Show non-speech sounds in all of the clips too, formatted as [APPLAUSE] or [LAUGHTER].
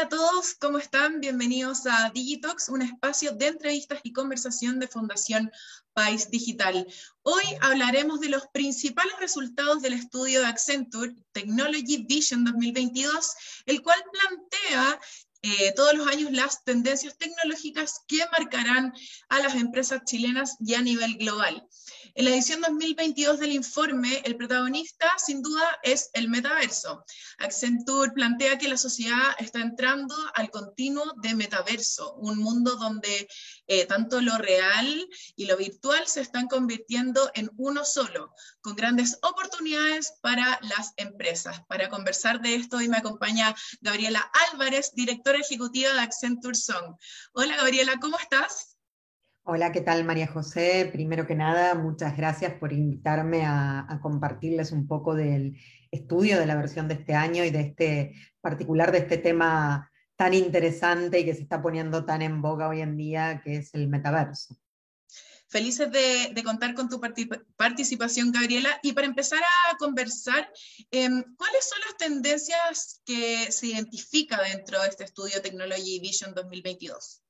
Hola a todos, ¿cómo están? Bienvenidos a Digitox, un espacio de entrevistas y conversación de Fundación País Digital. Hoy hablaremos de los principales resultados del estudio de Accenture Technology Vision 2022, el cual plantea eh, todos los años las tendencias tecnológicas que marcarán a las empresas chilenas y a nivel global. En la edición 2022 del informe, el protagonista sin duda es el metaverso. Accenture plantea que la sociedad está entrando al continuo de metaverso, un mundo donde eh, tanto lo real y lo virtual se están convirtiendo en uno solo, con grandes oportunidades para las empresas. Para conversar de esto hoy me acompaña Gabriela Álvarez, directora ejecutiva de Accenture Song. Hola Gabriela, ¿cómo estás? Hola, ¿qué tal María José? Primero que nada, muchas gracias por invitarme a, compartirles un poco del estudio de la versión de este año y de este particular de este tema tan interesante y que se está poniendo tan en boga hoy en día, que es el metaverso. Felices de, contar con tu participación, Gabriela. Y para empezar a conversar, em, ¿cuáles son las tendencias que se identifica dentro de este estudio Technology Vision 2022?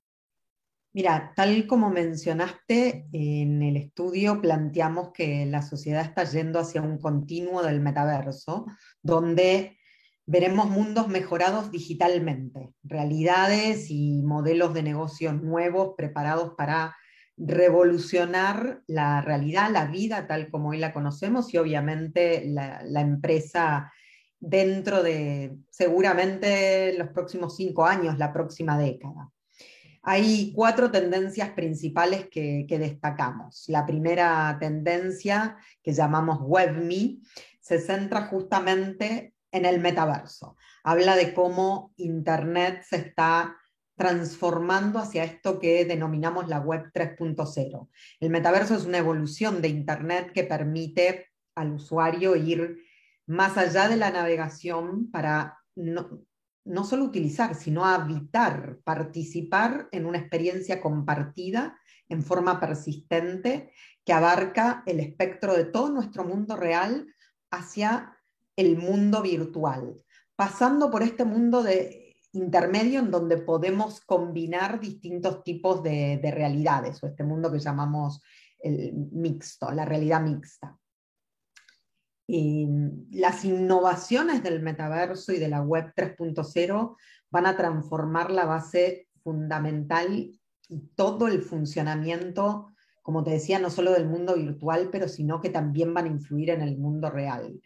Mira, tal como mencionaste, en el estudio planteamos que la sociedad está yendo hacia un continuo del metaverso, donde veremos mundos mejorados digitalmente, realidades y modelos de negocios nuevos preparados para revolucionar la realidad, la vida tal como hoy la conocemos y obviamente la, la empresa dentro de seguramente los próximos cinco años, la próxima década. Hay cuatro tendencias principales que, destacamos. La primera tendencia, que llamamos WebMe, se centra justamente en el metaverso. Habla de cómo Internet se está transformando hacia esto que denominamos la Web 3.0. El metaverso es una evolución de Internet que permite al usuario ir más allá de la navegación para no solo utilizar, sino habitar, participar en una experiencia compartida en forma persistente que abarca el espectro de todo nuestro mundo real hacia el mundo virtual, pasando por este mundo de intermedio en donde podemos combinar distintos tipos de, de realidades, o este mundo que llamamos el mixto, la realidad mixta las innovaciones del metaverso y de la web 3.0 van a transformar la base fundamental y todo el funcionamiento, como te decía, no solo del mundo virtual, pero sino que también van a influir en el mundo real.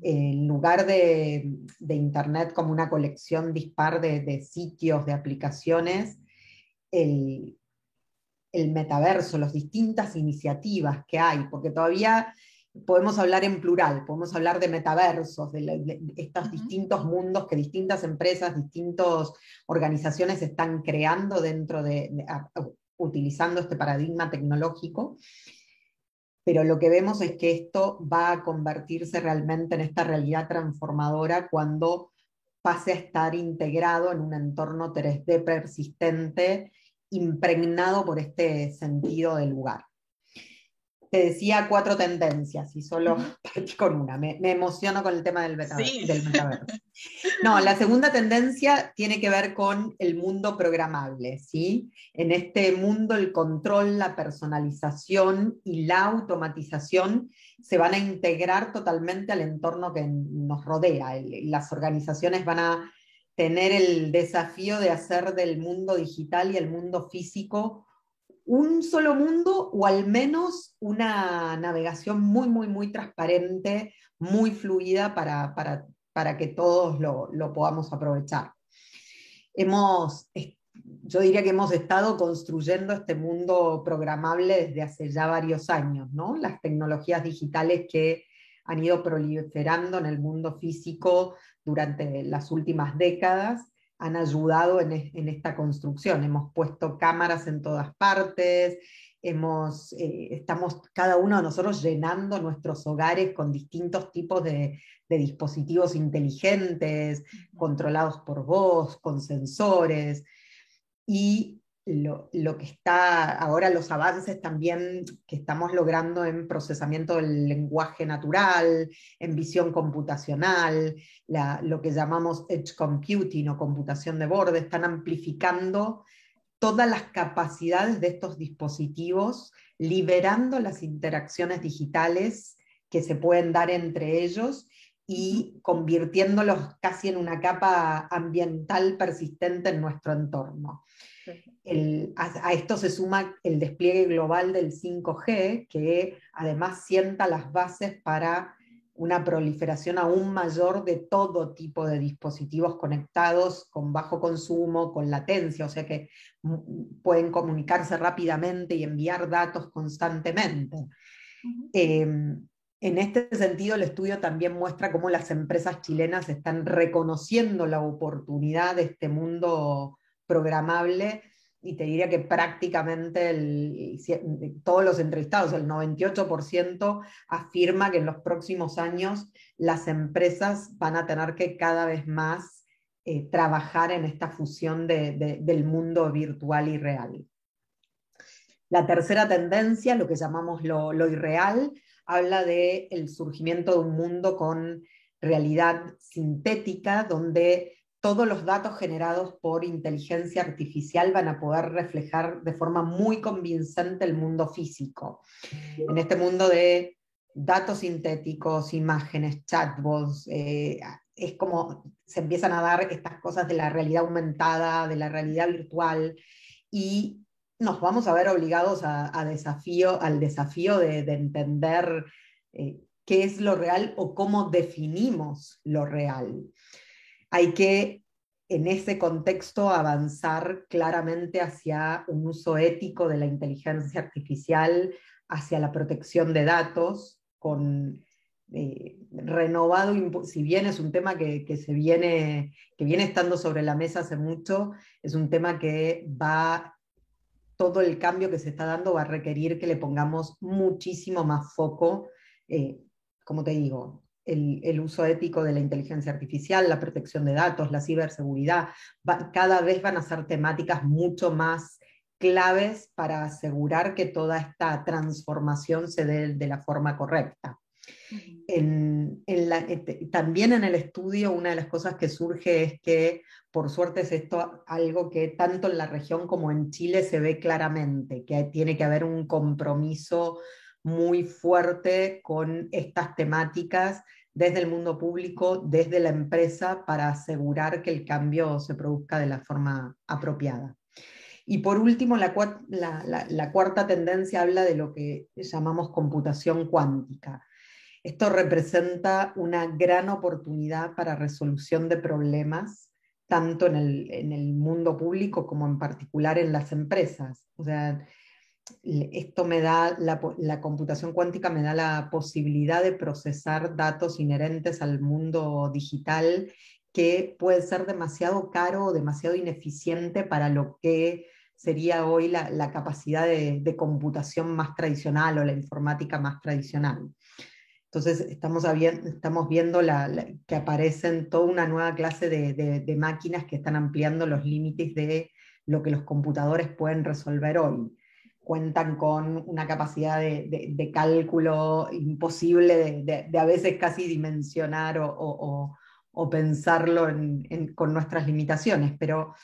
En lugar de, Internet como una colección dispar de, sitios, de aplicaciones, el, el metaverso, las distintas iniciativas que hay, porque todavía podemos hablar en plural, podemos hablar de metaversos, de, estos distintos mundos que distintas empresas, distintas organizaciones están creando dentro de, utilizando este paradigma tecnológico. Pero lo que vemos es que esto va a convertirse realmente en esta realidad transformadora cuando pase a estar integrado en un entorno 3D persistente, impregnado por este sentido del lugar te decía cuatro tendencias y solo [LAUGHS] partí con una. Me, emociono con el tema del, metaverso. [LAUGHS] No, la segunda tendencia tiene que ver con el mundo programable. ¿sí? En este mundo el control, la personalización y la automatización se van a integrar totalmente al entorno que nos rodea. Las organizaciones van a tener el desafío de hacer del mundo digital y el mundo físico un solo mundo o al menos una navegación muy, muy, muy transparente, muy fluida para, para, que todos lo, lo, podamos aprovechar. Hemos, yo diría que hemos estado construyendo este mundo programable desde hace ya varios años, ¿no? Las tecnologías digitales que han ido proliferando en el mundo físico durante las últimas décadas han ayudado en, esta construcción. Hemos puesto cámaras en todas partes, hemos, eh, estamos cada uno de nosotros llenando nuestros hogares con distintos tipos de, dispositivos inteligentes, controlados por voz, con sensores. Y lo, que está ahora, los avances también que estamos logrando en procesamiento del lenguaje natural, en visión computacional, lo que llamamos edge computing o computación de borde, están amplificando todas las capacidades de estos dispositivos, liberando las interacciones digitales que se pueden dar entre ellos y convirtiéndolos casi en una capa ambiental persistente en nuestro entorno. A, esto se suma el despliegue global del 5G, que además sienta las bases para una proliferación aún mayor de todo tipo de dispositivos conectados con bajo consumo, con latencia, o sea que pueden comunicarse rápidamente y enviar datos constantemente. En este sentido, el estudio también muestra cómo las empresas chilenas están reconociendo la oportunidad de este mundo programable y te diría que prácticamente todos los entrevistados, el 98%, afirma que en los próximos años las empresas van a tener que cada vez más eh, trabajar en esta fusión del mundo virtual y real. La tercera tendencia, lo que llamamos lo, lo irreal, habla del el surgimiento de un mundo con realidad sintética, donde todos los datos generados por inteligencia artificial van a poder reflejar de forma muy convincente el mundo físico. En este mundo de datos sintéticos, imágenes, chatbots, eh, es como se empiezan a dar estas cosas de la realidad aumentada, de la realidad virtual, y nos vamos a ver obligados a, desafío, al desafío de, entender eh, qué es lo real o cómo definimos lo real. Hay que, en ese contexto, avanzar claramente hacia un uso ético de la inteligencia artificial, hacia la protección de datos, con eh, renovado, si bien es un tema que, se viene, que viene estando sobre la mesa hace mucho, es un tema que va todo el cambio que se está dando va a requerir que le pongamos muchísimo más foco, eh, como te digo, el, uso ético de la inteligencia artificial, la protección de datos, la ciberseguridad, cada vez van a ser temáticas mucho más claves para asegurar que toda esta transformación se dé de la forma correcta. Este, también en el estudio una de las cosas que surge es que por suerte es esto algo que tanto en la región como en Chile se ve claramente, que tiene que haber un compromiso muy fuerte con estas temáticas desde el mundo público, desde la empresa, para asegurar que el cambio se produzca de la forma apropiada. Y por último, la, la cuarta tendencia habla de lo que llamamos computación cuántica. Esto representa una gran oportunidad para resolución de problemas, tanto en el, mundo público como en particular en las empresas. O sea, esto me da, la, la, computación cuántica me da la posibilidad de procesar datos inherentes al mundo digital que puede ser demasiado caro o demasiado ineficiente para lo que sería hoy la, capacidad de, computación más tradicional o la informática más tradicional. Entonces estamos, estamos viendo que aparecen toda una nueva clase de, máquinas que están ampliando los límites de lo que los computadores pueden resolver hoy. Cuentan con una capacidad de, cálculo imposible de, a veces casi dimensionar o, pensarlo con nuestras limitaciones, pero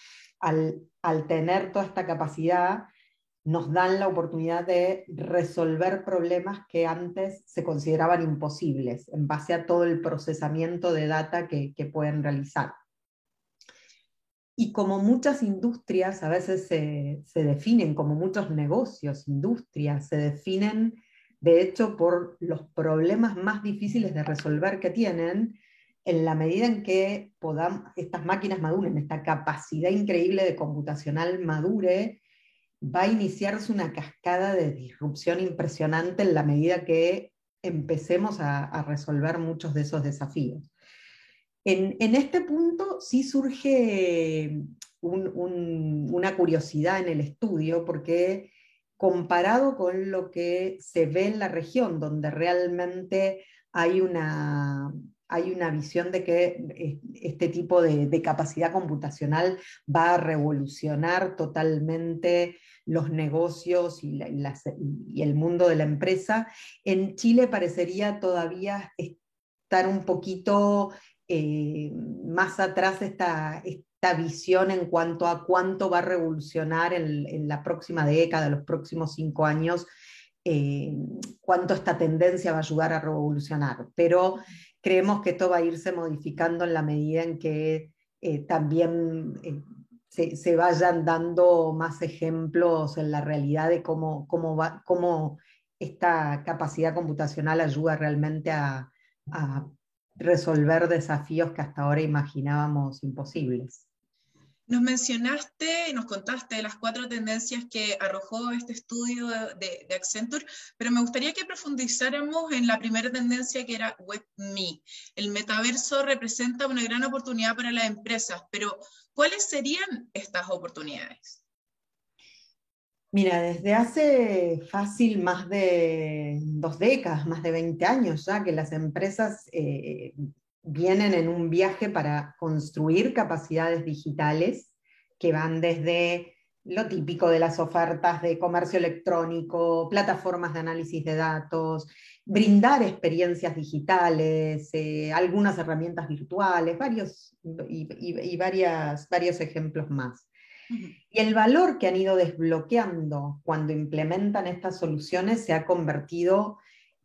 al, tener toda esta capacidad, nos dan la oportunidad de resolver problemas que antes se consideraban imposibles en base a todo el procesamiento de data que, pueden realizar. Y como muchas industrias a veces se, se, definen, como muchos negocios, industrias, se definen de hecho por los problemas más difíciles de resolver que tienen, en la medida en que estas máquinas maduren, esta capacidad increíble de computacional madure, va a iniciarse una cascada de disrupción impresionante en la medida que empecemos a, resolver muchos de esos desafíos. En, este punto sí surge una curiosidad en el estudio, porque comparado con lo que se ve en la región, donde realmente hay una, hay una visión de que eh, este tipo de, capacidad computacional va a revolucionar totalmente los negocios y, el mundo de la empresa. En Chile parecería todavía estar un poquito eh, más atrás esta, esta visión en cuanto a cuánto va a revolucionar en, la próxima década, los próximos cinco años, eh, cuánto esta tendencia va a ayudar a revolucionar. Pero creemos que esto va a irse modificando en la medida en que eh, también se, vayan dando más ejemplos en la realidad de cómo, cómo, va, cómo esta capacidad computacional ayuda realmente a resolver desafíos que hasta ahora imaginábamos imposibles. Nos mencionaste, nos contaste las cuatro tendencias que arrojó este estudio de, Accenture, pero me gustaría que profundizáramos en la primera tendencia que era WebMe. El metaverso representa una gran oportunidad para las empresas, pero ¿cuáles serían estas oportunidades? Mira, desde hace fácil más de dos décadas, más de 20 años ya, que las empresas eh, vienen en un viaje para construir capacidades digitales que van desde lo típico de las ofertas de comercio electrónico, plataformas de análisis de datos, brindar experiencias digitales, eh, algunas herramientas virtuales, varios, y, varias, varios ejemplos más. Y el valor que han ido desbloqueando cuando implementan estas soluciones se ha convertido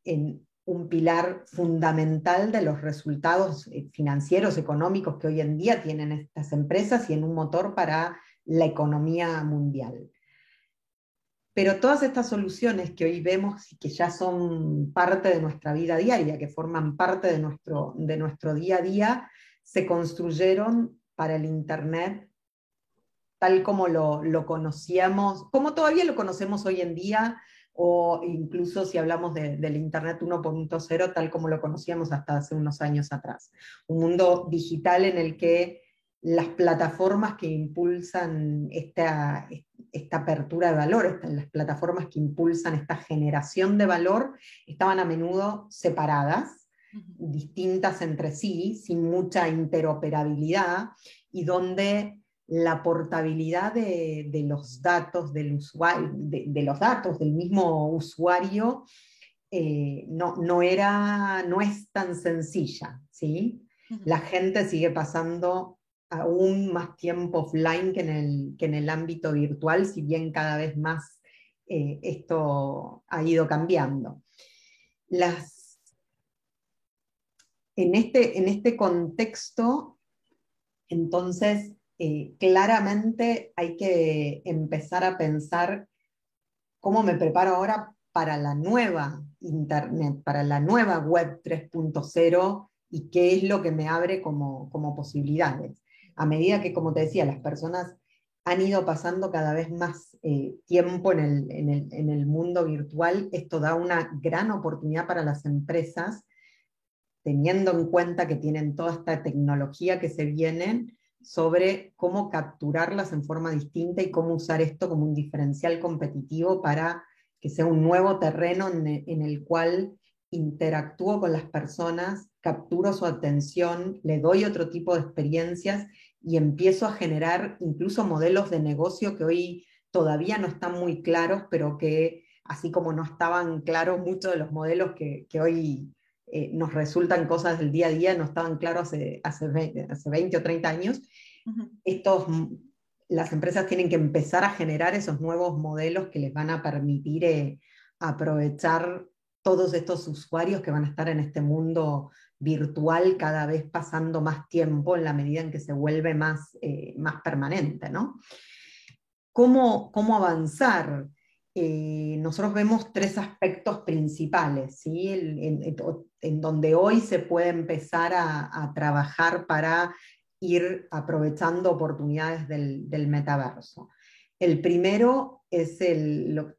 en un pilar fundamental de los resultados eh, financieros, económicos que hoy en día tienen estas empresas y en un motor para la economía mundial. Pero todas estas soluciones que hoy vemos y que ya son parte de nuestra vida diaria, que forman parte de nuestro, de nuestro día a día, se construyeron para el Internet tal como lo, lo conocíamos, como todavía lo conocemos hoy en día, o incluso si hablamos del Internet 1.0 tal como lo conocíamos hasta hace unos años atrás. Un mundo digital en el que las plataformas que impulsan esta, esta apertura de valor, las plataformas que impulsan esta generación de valor, estaban a menudo separadas, distintas entre sí, sin mucha interoperabilidad, y donde la portabilidad de, los datos del usuario, de, los datos del mismo usuario eh, no, era, no es tan sencilla. ¿sí? La gente sigue pasando aún más tiempo offline que en el, que en el ámbito virtual, si bien cada vez más eh, esto ha ido cambiando. Las, en, este, en este contexto, entonces, eh, claramente hay que empezar a pensar cómo me preparo ahora para la nueva Internet, para la nueva Web 3.0 y qué es lo que me abre como, posibilidades. A medida que, como te decía, las personas han ido pasando cada vez más eh, tiempo en el, en el mundo virtual, esto da una gran oportunidad para las empresas, teniendo en cuenta que tienen toda esta tecnología que se viene, sobre cómo capturarlas en forma distinta y cómo usar esto como un diferencial competitivo para que sea un nuevo terreno en, el cual interactúo con las personas, capturo su atención, le doy otro tipo de experiencias y empiezo a generar incluso modelos de negocio que hoy todavía no están muy claros, pero que así como no estaban claros muchos de los modelos que, que hoy eh, nos resultan cosas del día a día, no estaban claros hace, hace, 20, o 30 años, estos, las empresas tienen que empezar a generar esos nuevos modelos que les van a permitir eh, aprovechar todos estos usuarios que van a estar en este mundo virtual cada vez pasando más tiempo en la medida en que se vuelve más, eh, más permanente. ¿no? ¿Cómo, ¿Cómo avanzar? Eh, nosotros vemos tres aspectos principales, ¿sí? en, donde hoy se puede empezar a, trabajar para ir aprovechando oportunidades del, metaverso. El primero es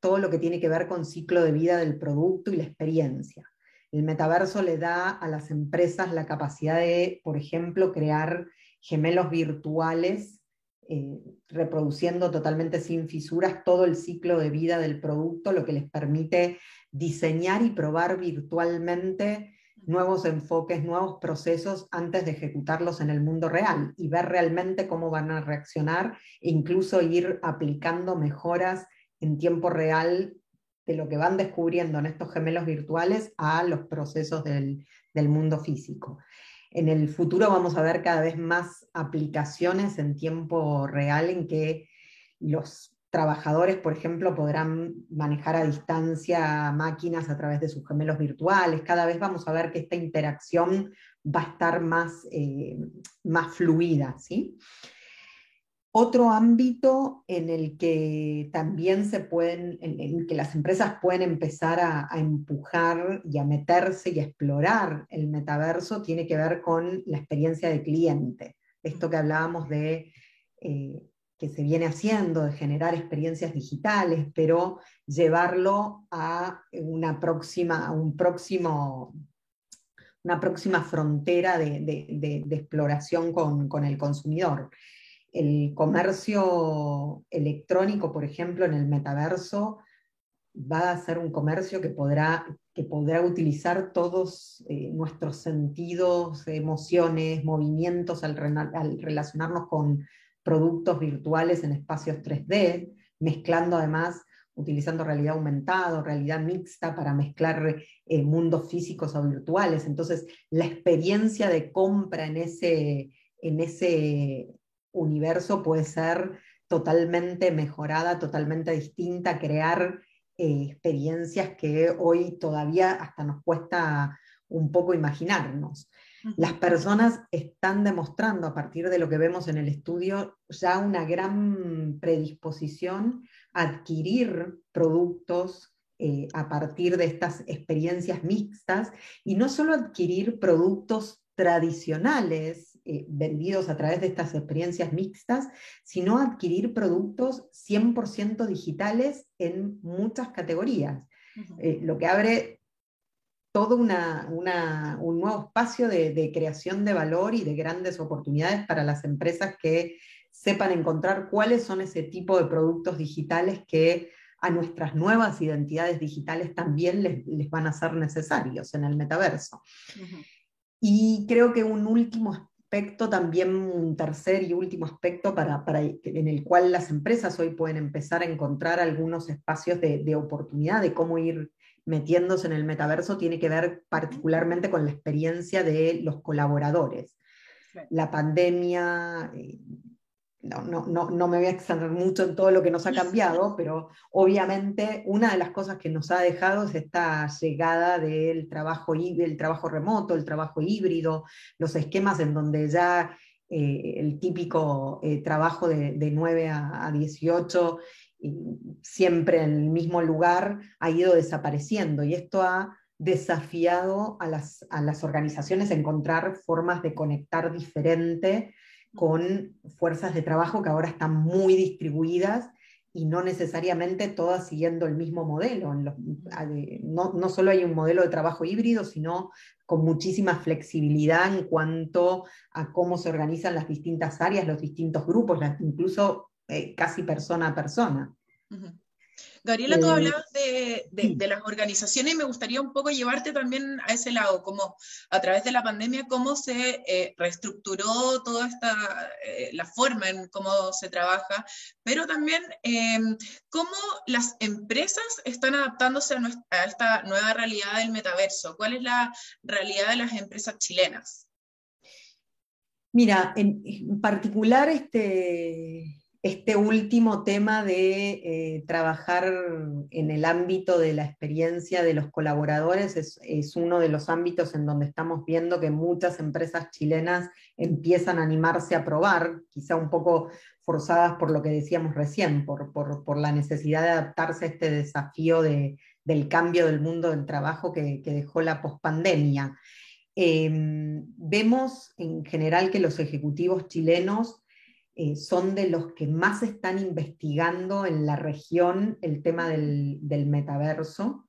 todo lo que tiene que ver con ciclo de vida del producto y la experiencia. El metaverso le da a las empresas la capacidad de, por ejemplo, crear gemelos virtuales eh, reproduciendo totalmente sin fisuras todo el ciclo de vida del producto, lo que les permite diseñar y probar virtualmente nuevos enfoques, nuevos procesos antes de ejecutarlos en el mundo real y ver realmente cómo van a reaccionar e incluso ir aplicando mejoras en tiempo real de lo que van descubriendo en estos gemelos virtuales a los procesos del, del mundo físico. En el futuro vamos a ver cada vez más aplicaciones en tiempo real en que los trabajadores, por ejemplo, podrán manejar a distancia máquinas a través de sus gemelos virtuales. Cada vez vamos a ver que esta interacción va a estar más, eh, más fluida. ¿sí? Otro ámbito en el que también se pueden, en, que las empresas pueden empezar a, empujar y a meterse y a explorar el metaverso tiene que ver con la experiencia de cliente. Esto que hablábamos de eh, que se viene haciendo, de generar experiencias digitales, pero llevarlo a una próxima, un próximo, una próxima frontera de, exploración con, el consumidor. El comercio electrónico, por ejemplo, en el metaverso, va a ser un comercio que podrá, que podrá utilizar todos eh, nuestros sentidos, emociones, movimientos al relacionarnos con productos virtuales en espacios 3D, mezclando además, utilizando realidad aumentada, realidad mixta para mezclar eh, mundos físicos o virtuales. Entonces, la experiencia de compra en ese, en ese universo puede ser totalmente mejorada, totalmente distinta, crear eh, experiencias que hoy todavía hasta nos cuesta un poco imaginarnos. Las personas están demostrando a partir de lo que vemos en el estudio ya una gran predisposición a adquirir productos eh, a partir de estas experiencias mixtas y no solo adquirir productos tradicionales eh, vendidos a través de estas experiencias mixtas, sino adquirir productos 100% digitales en muchas categorías. Eh, lo que abre todo una, un nuevo espacio de, creación de valor y de grandes oportunidades para las empresas que sepan encontrar cuáles son ese tipo de productos digitales que a nuestras nuevas identidades digitales también les, van a ser necesarios en el metaverso. Y creo que un último aspecto, también un tercer y último aspecto para, para, en el cual las empresas hoy pueden empezar a encontrar algunos espacios de, de oportunidad, de cómo ir metiéndose en el metaverso tiene que ver particularmente con la experiencia de los colaboradores. La pandemia, eh, no, no, no, me voy a extender mucho en todo lo que nos ha cambiado, [LAUGHS] pero obviamente una de las cosas que nos ha dejado es esta llegada del trabajo, trabajo remoto, el trabajo híbrido, los esquemas en donde ya eh, el típico eh, trabajo de, de 9 a, a 18 siempre en el mismo lugar ha ido desapareciendo y esto ha desafiado a las, a las organizaciones a encontrar formas de conectar diferente con fuerzas de trabajo que ahora están muy distribuidas y no necesariamente todas siguiendo el mismo modelo. No, solo hay un modelo de trabajo híbrido, sino con muchísima flexibilidad en cuanto a cómo se organizan las distintas áreas, los distintos grupos, incluso eh, casi persona a persona. Gabriela, tú eh, hablabas de, las organizaciones y me gustaría un poco llevarte también a ese lado, como a través de la pandemia, cómo se eh, reestructuró toda esta, la forma en cómo se trabaja, pero también em, cómo las empresas están adaptándose a, esta nueva realidad del metaverso. ¿Cuál es la realidad de las empresas chilenas? Mira, en particular este, este último tema de eh, trabajar en el ámbito de la experiencia de los colaboradores es, uno de los ámbitos en donde estamos viendo que muchas empresas chilenas empiezan a animarse a probar, quizá un poco forzadas por lo que decíamos recién, por, la necesidad de adaptarse a este desafío del cambio del mundo del trabajo que, dejó la pospandemia. Em, vemos en general que los ejecutivos chilenos eh, son de los que más están investigando en la región el tema del, metaverso.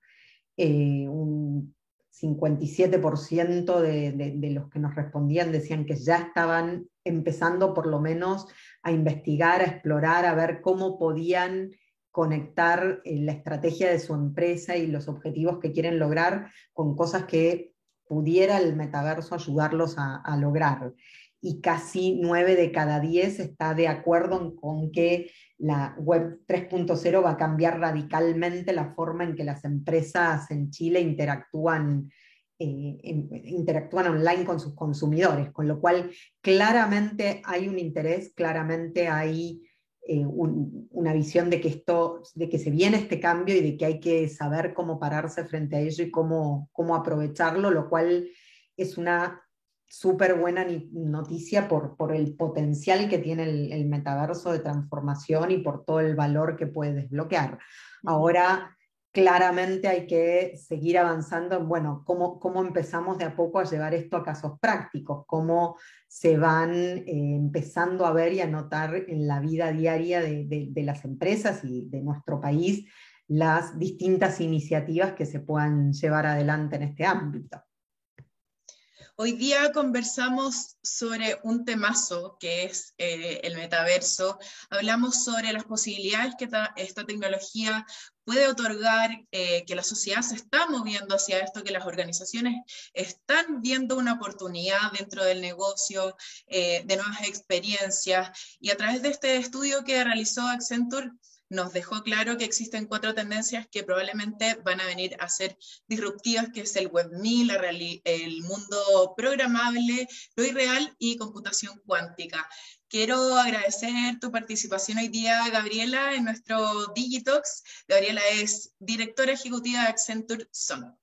Eh, un 57% de, los que nos respondían decían que ya estaban empezando por lo menos a investigar, a explorar, a ver cómo podían conectar eh, la estrategia de su empresa y los objetivos que quieren lograr con cosas que pudiera el metaverso ayudarlos a, lograr. Y casi nueve de cada diez está de acuerdo con que la web 3.0 va a cambiar radicalmente la forma en que las empresas en Chile interactúan, eh, interactúan online con sus consumidores, con lo cual claramente hay un interés, claramente hay eh, una visión de que, esto, de que se viene este cambio y de que hay que saber cómo pararse frente a ello y cómo, cómo aprovecharlo, lo cual es una súper buena noticia por, por, el potencial que tiene el, metaverso de transformación y por todo el valor que puede desbloquear. Ahora, claramente hay que seguir avanzando en, bueno, cómo, cómo empezamos de a poco a llevar esto a casos prácticos, cómo se van eh, empezando a ver y a notar en la vida diaria de, de las empresas y de nuestro país las distintas iniciativas que se puedan llevar adelante en este ámbito. Hoy día conversamos sobre un temazo que es eh, el metaverso. Hablamos sobre las posibilidades que esta tecnología puede otorgar, eh, que la sociedad se está moviendo hacia esto, que las organizaciones están viendo una oportunidad dentro del negocio, eh, de nuevas experiencias. Y a través de este estudio que realizó Accenture, nos dejó claro que existen cuatro tendencias que probablemente van a venir a ser disruptivas, que es el Web 1000, el mundo programable, lo irreal y computación cuántica. Quiero agradecer tu participación hoy día, Gabriela, en nuestro Digitox. Gabriela es directora ejecutiva de Accenture Son.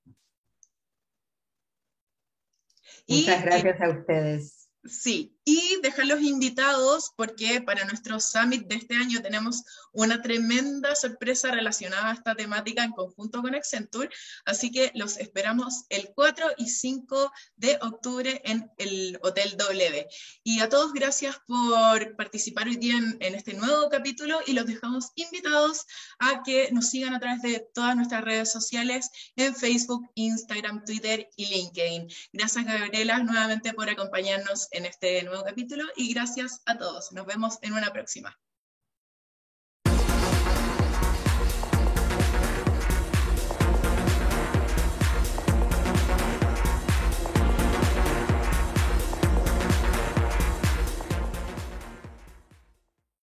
Muchas gracias a ustedes. Sí, y dejarlos invitados porque para nuestro summit de este año tenemos una tremenda sorpresa relacionada a esta temática en conjunto con Accenture, así que los esperamos el 4 y 5 de octubre en el Hotel W. Y a todos gracias por participar hoy día en, en este nuevo capítulo y los dejamos invitados a que nos sigan a través de todas nuestras redes sociales en Facebook, Instagram, Twitter y LinkedIn. Gracias Gabriela nuevamente por acompañarnos en este nuevo capítulo y gracias a todos. Nos vemos en una próxima.